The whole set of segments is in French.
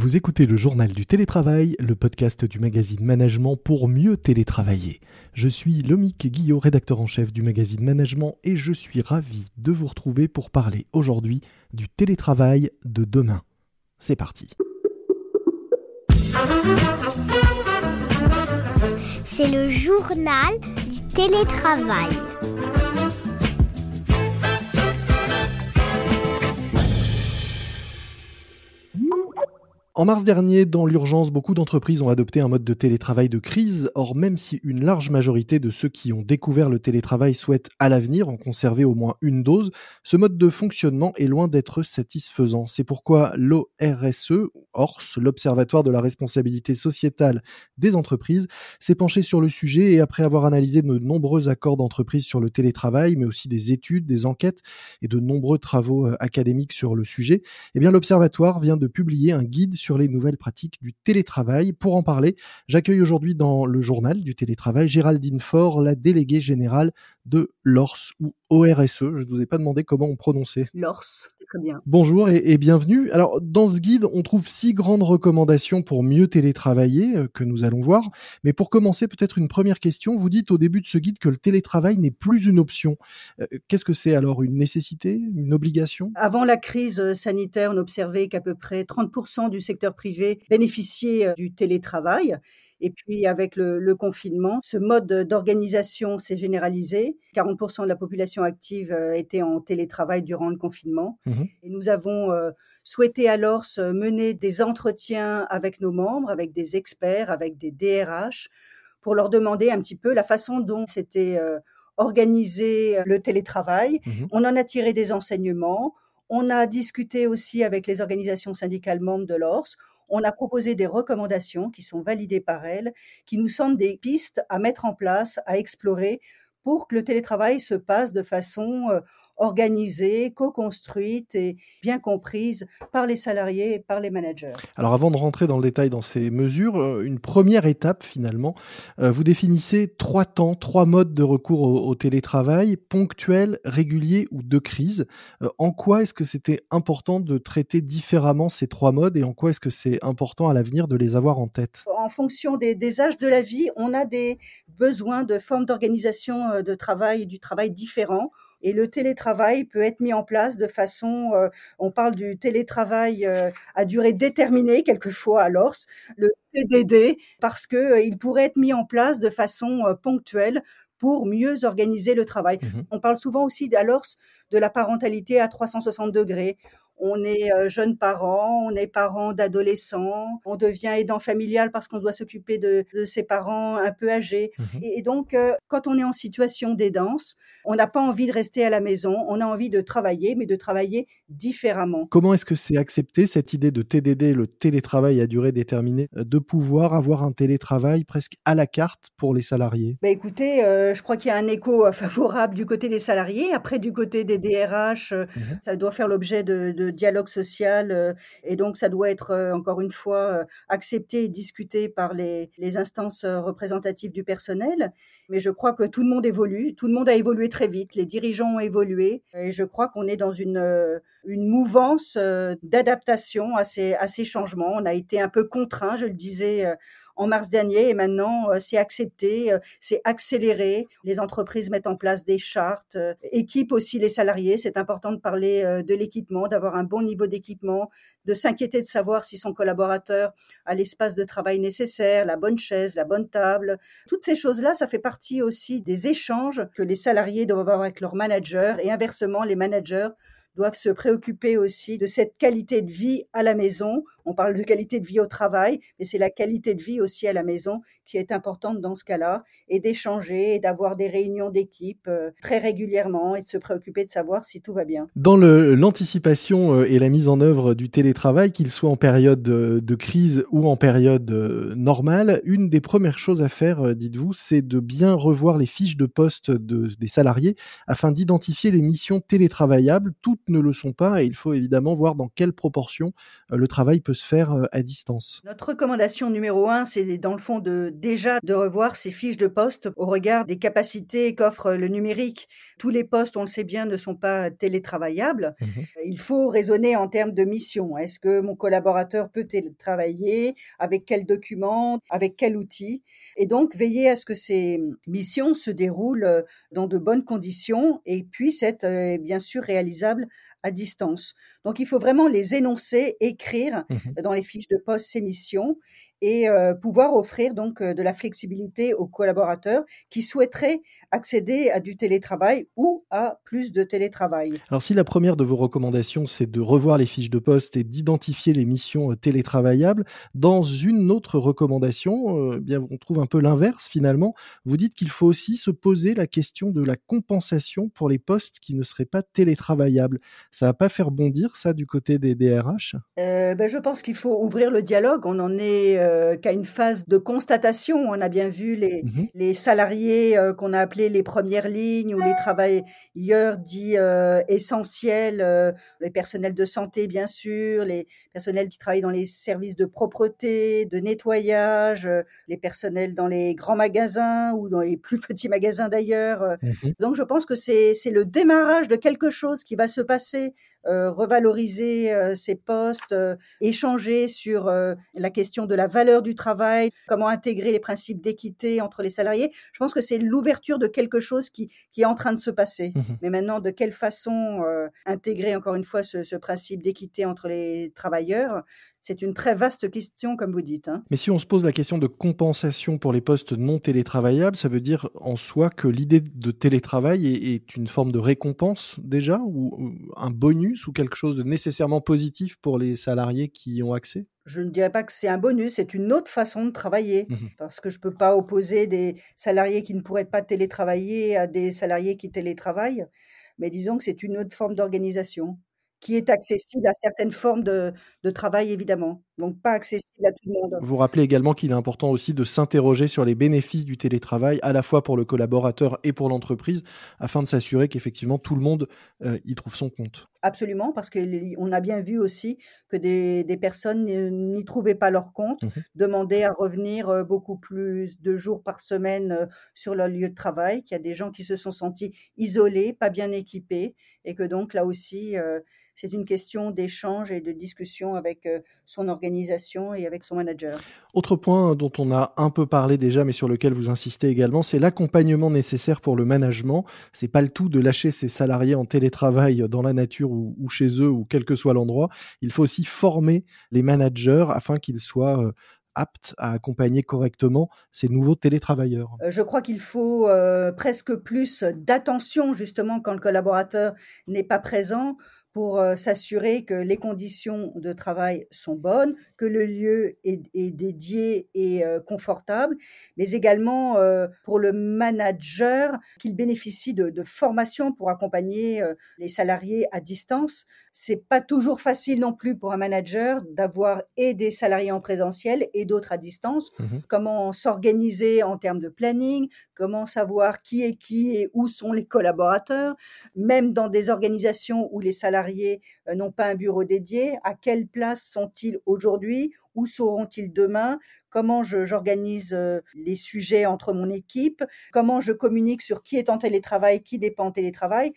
Vous écoutez le journal du télétravail, le podcast du magazine Management pour mieux télétravailler. Je suis Lomique Guillot, rédacteur en chef du magazine Management et je suis ravi de vous retrouver pour parler aujourd'hui du télétravail de demain. C'est parti. C'est le journal du télétravail. En mars dernier, dans l'urgence, beaucoup d'entreprises ont adopté un mode de télétravail de crise. Or, même si une large majorité de ceux qui ont découvert le télétravail souhaitent à l'avenir en conserver au moins une dose, ce mode de fonctionnement est loin d'être satisfaisant. C'est pourquoi l'ORSE, ORS, l'Observatoire de la responsabilité sociétale des entreprises, s'est penché sur le sujet et après avoir analysé de nombreux accords d'entreprise sur le télétravail, mais aussi des études, des enquêtes et de nombreux travaux euh, académiques sur le sujet, eh bien l'Observatoire vient de publier un guide sur les nouvelles pratiques du télétravail. Pour en parler, j'accueille aujourd'hui dans le journal du télétravail Géraldine Faure, la déléguée générale de l'ORS ou ORSE. Je ne vous ai pas demandé comment on prononçait. L'ORS, très bien. Bonjour et, bienvenue. Alors, dans ce guide, on trouve six grandes recommandations pour mieux télétravailler euh, que nous allons voir. Mais pour commencer, peut-être une première question. Vous dites au début de ce guide que le télétravail n'est plus une option. Euh, qu'est-ce que c'est alors? Une nécessité? Une obligation? Avant la crise sanitaire, on observait qu'à peu près 30% du secteur privé bénéficiait euh, du télétravail. Et puis avec le, confinement, ce mode d'organisation s'est généralisé. 40% de la population active euh, était en télétravail durant le confinement. Mmh Et nous avons euh, souhaité alors mener des entretiens avec nos membres, avec des experts, avec des DRH, pour leur demander un petit peu la façon dont c'était euh, organisé le télétravail. Mmh On en a tiré des enseignements. On a discuté aussi avec les organisations syndicales membres de l'ORS on a proposé des recommandations qui sont validées par elles, qui nous semblent des pistes à mettre en place, à explorer pour que le télétravail se passe de façon euh, organisée, co-construite et bien comprise par les salariés et par les managers. Alors avant de rentrer dans le détail dans ces mesures, euh, une première étape finalement, euh, vous définissez trois temps, trois modes de recours au, télétravail, ponctuel, régulier ou de crise. en quoi est-ce que c'était important de traiter différemment ces trois modes et en quoi est-ce que c'est important à l'avenir de les avoir en tête? En fonction des, des âges de la vie, on a des besoins de formes d'organisation euh, de travail, du travail différent. Et le télétravail peut être mis en place de façon, euh, on parle du télétravail euh, à durée déterminée quelquefois à l'ORS, le TDD, parce que il pourrait être mis en place de façon ponctuelle pour mieux organiser le travail. Mmh on parle souvent aussi à l'ORS de la parentalité à 360 degrés on est euh, jeune parent, on est parent d'adolescents, on devient aidant familial parce qu'on doit s'occuper de, ses parents un peu âgés. Mmh et, donc, euh, quand on est en situation d'aidance, on n'a pas envie de rester à la maison, on a envie de travailler, mais de travailler différemment. Comment est-ce que c'est accepté cette idée de TDD, le télétravail à durée déterminée, euh, de pouvoir avoir un télétravail presque à la carte pour les salariés? Bah Écoutez, je crois qu'il y a un écho favorable du côté des salariés. Après, du côté des DRH, mmh ça doit faire l'objet de dialogue social euh, et donc ça doit être euh, encore une fois euh, accepté et discuté par les, instances représentatives du personnel. Mais je crois que tout le monde évolue, tout le monde a évolué très vite, les dirigeants ont évolué et je crois qu'on est dans une, mouvance d'adaptation à ces changements. On a été un peu contraint, je le disais en mars dernier et maintenant euh, c'est accepté, euh, c'est accéléré. Les entreprises mettent en place des chartes, euh, équipent aussi les salariés. C'est important de parler de l'équipement, d'avoir un bon niveau d'équipement, de s'inquiéter de savoir si son collaborateur a l'espace de travail nécessaire, la bonne chaise, la bonne table. Toutes ces choses-là, ça fait partie aussi des échanges que les salariés doivent avoir avec leurs managers et inversement, les managers doivent se préoccuper aussi de cette qualité de vie à la maison. On parle de qualité de vie au travail, mais c'est la qualité de vie aussi à la maison qui est importante dans ce cas-là, et d'échanger, et d'avoir des réunions d'équipe euh, très régulièrement, et de se préoccuper de savoir si tout va bien. Dans l'anticipation euh, et la mise en œuvre du télétravail, qu'il soit en période de, crise ou en période euh, normale, une des premières choses à faire, dites-vous, c'est de bien revoir les fiches de poste de, des salariés afin d'identifier les missions télétravaillables, toutes ne le sont pas et il faut évidemment voir dans quelle proportion le travail peut se faire à distance. Notre recommandation numéro un, c'est dans le fond de déjà de revoir ces fiches de poste au regard des capacités qu'offre le numérique. Tous les postes, on le sait bien, ne sont pas télétravaillables. Mmh il faut raisonner en termes de mission. Est-ce que mon collaborateur peut télétravailler? Avec quels documents? Avec quel outil? Et donc, veiller à ce que ces missions se déroulent dans de bonnes conditions et puissent être euh, bien sûr réalisables à distance. Donc, il faut vraiment les énoncer, écrire mmh dans les fiches de poste ces missions et euh, pouvoir offrir donc euh, de la flexibilité aux collaborateurs qui souhaiteraient accéder à du télétravail ou à plus de télétravail. Alors si la première de vos recommandations c'est de revoir les fiches de poste et d'identifier les missions euh, télétravaillables, dans une autre recommandation, eh bien on trouve un peu l'inverse finalement. Vous dites qu'il faut aussi se poser la question de la compensation pour les postes qui ne seraient pas télétravaillables. Ça va pas faire bondir ça du côté des DRH ben, Je pense qu'il faut ouvrir le dialogue. On en est euh, qu'à une phase de constatation. On a bien vu les, mmh les salariés euh, qu'on a appelés les premières lignes ou les travailleurs dits euh, essentiels, les personnels de santé bien sûr, les personnels qui travaillent dans les services de propreté, de nettoyage, les personnels dans les grands magasins ou dans les plus petits magasins d'ailleurs. Mmh Donc je pense que c'est le démarrage de quelque chose qui va se passer, revaloriser ces postes, échanger sur la question de la valeur du travail, comment intégrer les principes d'équité entre les salariés. Je pense que c'est l'ouverture de quelque chose qui, qui, est en train de se passer. Mmh Mais maintenant, de quelle façon euh, intégrer encore une fois ce, ce principe d'équité entre les travailleurs c'est une très vaste question, comme vous dites. Hein. Mais si on se pose la question de compensation pour les postes non télétravaillables, ça veut dire en soi que l'idée de télétravail est, une forme de récompense déjà, ou, un bonus, ou quelque chose de nécessairement positif pour les salariés qui y ont accès? Je ne dirais pas que c'est un bonus, c'est une autre façon de travailler. Mmh Parce que je ne peux pas opposer des salariés qui ne pourraient pas télétravailler à des salariés qui télétravaillent. Mais disons que c'est une autre forme d'organisation qui est accessible à certaines formes de, travail, évidemment donc pas accessible à tout le monde. Vous rappelez également qu'il est important aussi de s'interroger sur les bénéfices du télétravail, à la fois pour le collaborateur et pour l'entreprise, afin de s'assurer qu'effectivement tout le monde euh, y trouve son compte. Absolument, parce qu'on a bien vu aussi que des, des personnes n'y trouvaient pas leur compte, mmh demandaient à revenir euh, beaucoup plus de jours par semaine euh, sur leur lieu de travail, qu'il y a des gens qui se sont sentis isolés, pas bien équipés, et que donc là aussi, c'est une question d'échange et de discussion avec son organisation et avec son manager. Autre point dont on a un peu parlé déjà, mais sur lequel vous insistez également, c'est l'accompagnement nécessaire pour le management. C'est pas le tout de lâcher ses salariés en télétravail dans la nature ou, ou chez eux ou quel que soit l'endroit. Il faut aussi former les managers afin qu'ils soient euh, aptes à accompagner correctement ces nouveaux télétravailleurs euh, Je crois qu'il faut euh, presque plus d'attention justement quand le collaborateur n'est pas présent pour s'assurer que les conditions de travail sont bonnes, que le lieu est, dédié et confortable, mais également pour le manager qu'il bénéficie de, de, formation pour accompagner les salariés à distance. C'est pas toujours facile non plus pour un manager d'avoir et des salariés en présentiel et d'autres à distance. Mmh comment s'organiser en termes de planning, comment savoir qui est qui et où sont les collaborateurs, même dans des organisations où les salariés euh, n'ont pas un bureau dédié À quelle place sont-ils aujourd'hui? Où seront-ils demain? Comment j'organise euh, les sujets entre mon équipe? Comment je communique sur qui est en télétravail, qui dépend en télétravail?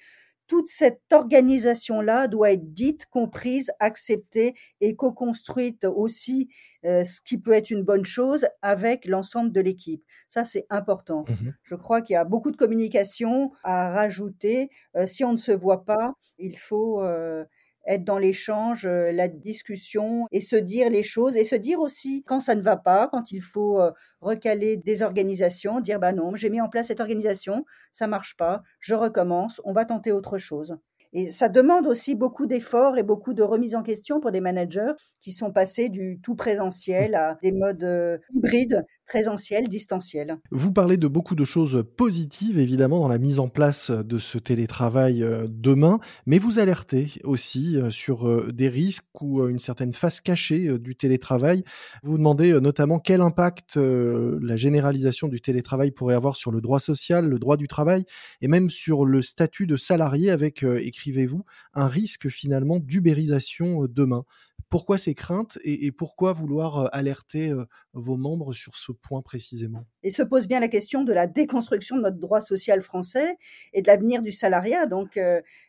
Toute cette organisation-là doit être dite, comprise, acceptée et co-construite aussi, euh, ce qui peut être une bonne chose, avec l'ensemble de l'équipe. Ça, c'est important. Mmh Je crois qu'il y a beaucoup de communication à rajouter. si on ne se voit pas, il faut euh, être dans l'échange, euh, la discussion et se dire les choses et se dire aussi quand ça ne va pas, quand il faut euh, recaler des organisations, dire bah non, j'ai mis en place cette organisation, ça marche pas, je recommence, on va tenter autre chose. Et ça demande aussi beaucoup d'efforts et beaucoup de remise en question pour des managers qui sont passés du tout présentiel à des modes euh, hybrides, présentiel, distanciel. Vous parlez de beaucoup de choses positives, évidemment, dans la mise en place de ce télétravail euh, demain, mais vous alertez aussi euh, sur des risques ou une certaine face cachée du télétravail. Vous demandez notamment quel impact la généralisation du télétravail pourrait avoir sur le droit social, le droit du travail et même sur le statut de salarié avec écrit écrivez-vous, un risque finalement d'ubérisation demain? Pourquoi ces craintes et, pourquoi vouloir alerter vos membres sur ce point précisément? Et se pose bien la question de la déconstruction de notre droit social français et de l'avenir du salariat. Donc,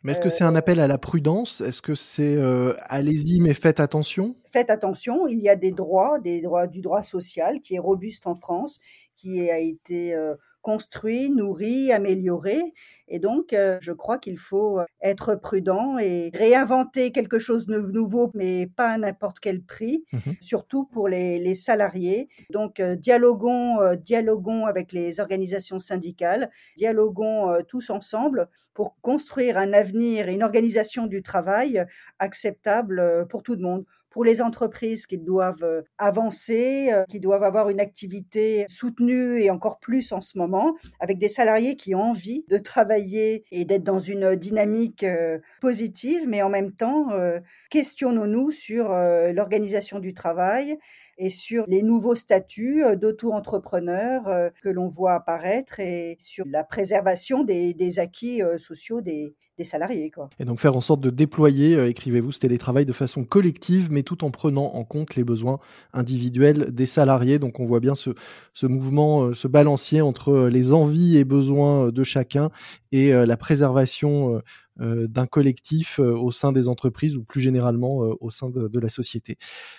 mais est-ce que c'est un appel à la prudence? Est-ce que c'est allez-y mais faites attention? Faites attention, il y a des droits, des droits du droit social qui est robuste en France, qui a été construit, nourri, amélioré. Et donc, je crois qu'il faut être prudent et réinventer quelque chose de nouveau, mais pas à n'importe quel prix, mmh surtout pour les, salariés. Donc, dialoguons, dialoguons avec les organisations syndicales, dialoguons tous ensemble pour construire un avenir et une organisation du travail acceptable pour tout le monde pour les entreprises qui doivent avancer, qui doivent avoir une activité soutenue et encore plus en ce moment, avec des salariés qui ont envie de travailler et d'être dans une dynamique positive, mais en même temps, questionnons-nous sur l'organisation du travail et sur les nouveaux statuts d'auto-entrepreneurs que l'on voit apparaître et sur la préservation des, acquis sociaux des, Et donc faire en sorte de déployer, euh, écrivez-vous, ce télétravail de façon collective, mais tout en prenant en compte les besoins individuels des salariés. Donc on voit bien ce, mouvement, euh, ce balancier entre euh, les envies et besoins de chacun et la préservation euh, d'un collectif euh, au sein des entreprises ou plus généralement euh, au sein de, la société.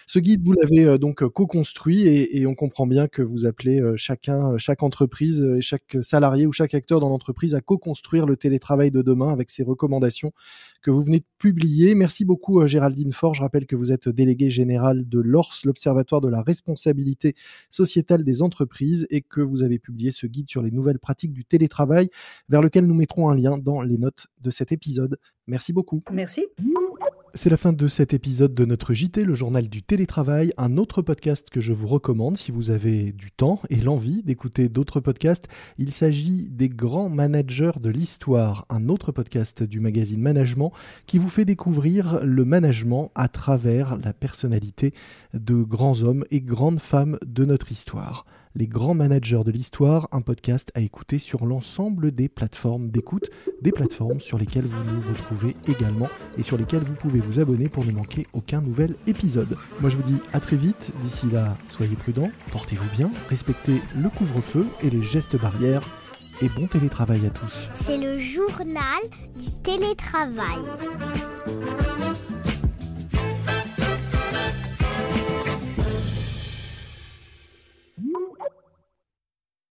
Ce guide, vous l'avez donc co-construit et, on comprend bien que vous appelez chacun, chaque entreprise et chaque salarié ou chaque acteur dans l'entreprise à co-construire le télétravail de demain avec ces recommandations que vous venez de publier. Merci beaucoup Géraldine Faure. Je rappelle que vous êtes déléguée générale de l'ORS, l'Observatoire de la responsabilité sociétale des entreprises, et que vous avez publié ce guide sur les nouvelles pratiques du télétravail, vers lequel nous mettrons un lien dans les notes de cet épisode Merci beaucoup. Merci. C'est la fin de cet épisode de notre JT, le journal du télétravail, un autre podcast que je vous recommande si vous avez du temps et l'envie d'écouter d'autres podcasts. Il s'agit des grands managers de l'histoire, un autre podcast du magazine Management qui vous fait découvrir le management à travers la personnalité de grands hommes et grandes femmes de notre histoire. Les grands managers de l'histoire, un podcast à écouter sur l'ensemble des plateformes d'écoute, des plateformes sur lesquelles vous nous retrouvez également et sur lesquelles vous pouvez vous abonner pour ne manquer aucun nouvel épisode. Moi je vous dis à très vite, d'ici là soyez prudents, portez-vous bien, respectez le couvre-feu et les gestes barrières et bon télétravail à tous. C'est le journal du télétravail.